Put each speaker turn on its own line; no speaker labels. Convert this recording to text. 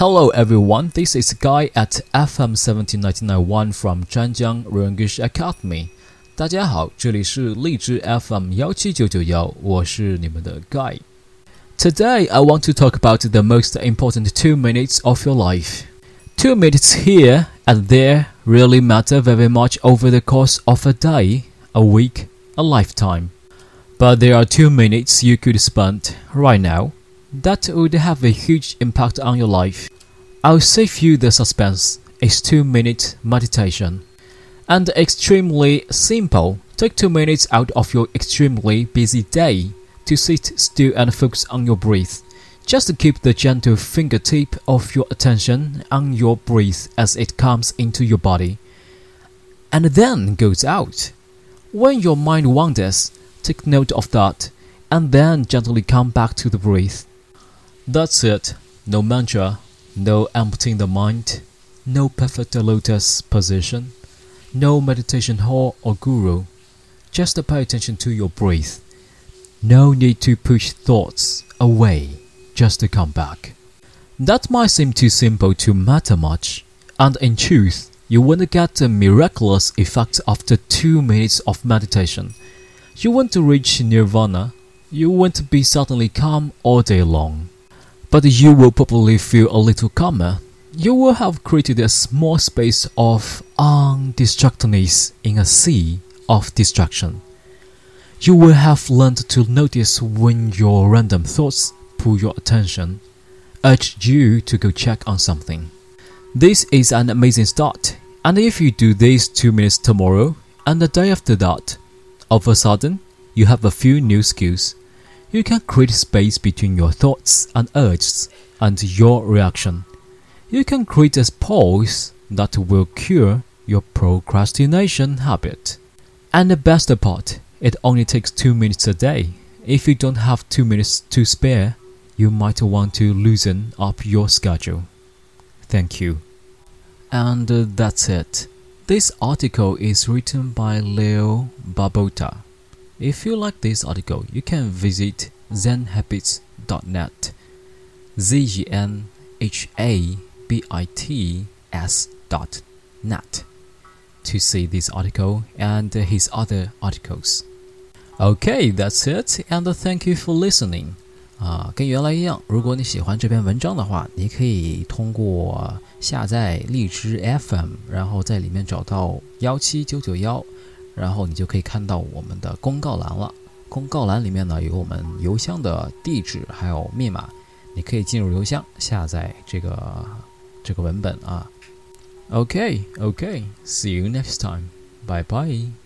Hello everyone, this is Guy at FM 17991 from Zhanjiang English Academy. 大家好，这里是荔枝 FM 幺七九九幺，我是你们的 Guy。Today I want to talk about the most important two minutes of your life. Two minutes here and there really matter very much over the course of a day, a week, a lifetime. But there are two minutes you could spend right now that would have a huge impact on your life. I'll save you the suspense. It's two minute meditation. And extremely simple. Take two minutes out of your extremely busy day to sit still and focus on your breath. Just to keep the gentle fingertip of your attention on your breath as it comes into your body and then goes out. When your mind wanders, take note of that and then gently come back to the breath. That's it. No mantra, no emptying the mind, no perfect lotus position, no meditation hall or guru. Just to pay attention to your breath. No need to push thoughts away just to come back. That might seem too simple to matter much, and in truth, you won't get a miraculous effect after two minutes of meditation. You won't reach nirvana, you won't be suddenly calm all day long but you will probably feel a little calmer. You will have created a small space of undistractedness in a sea of distraction. You will have learned to notice when your random thoughts pull your attention, urge you to go check on something. This is an amazing start, and if you do this two minutes tomorrow and the day after that, all of a sudden you have a few new skills you can create space between your thoughts and urges and your reaction. You can create a pause that will cure your procrastination habit. And the best part, it only takes 2 minutes a day. If you don't have 2 minutes to spare, you might want to loosen up your schedule. Thank you. And uh, that's it. This article is written by Leo Babauta. If you like this article, you can visit zenhabits.net. Z E N H A B I T S dot net to see this article and his other articles. Okay, that's it, and thank you for listening. 啊，跟原来一样，如果你喜欢这篇文章的话，你可以通过下载荔枝 FM，然后在里面找到幺七九九幺。 然后你就可以看到我们的公告栏了。公告栏里面呢有我们邮箱的地址还有密码，你可以进入邮箱下载这个这个文本啊。OK OK，See you next time，bye bye。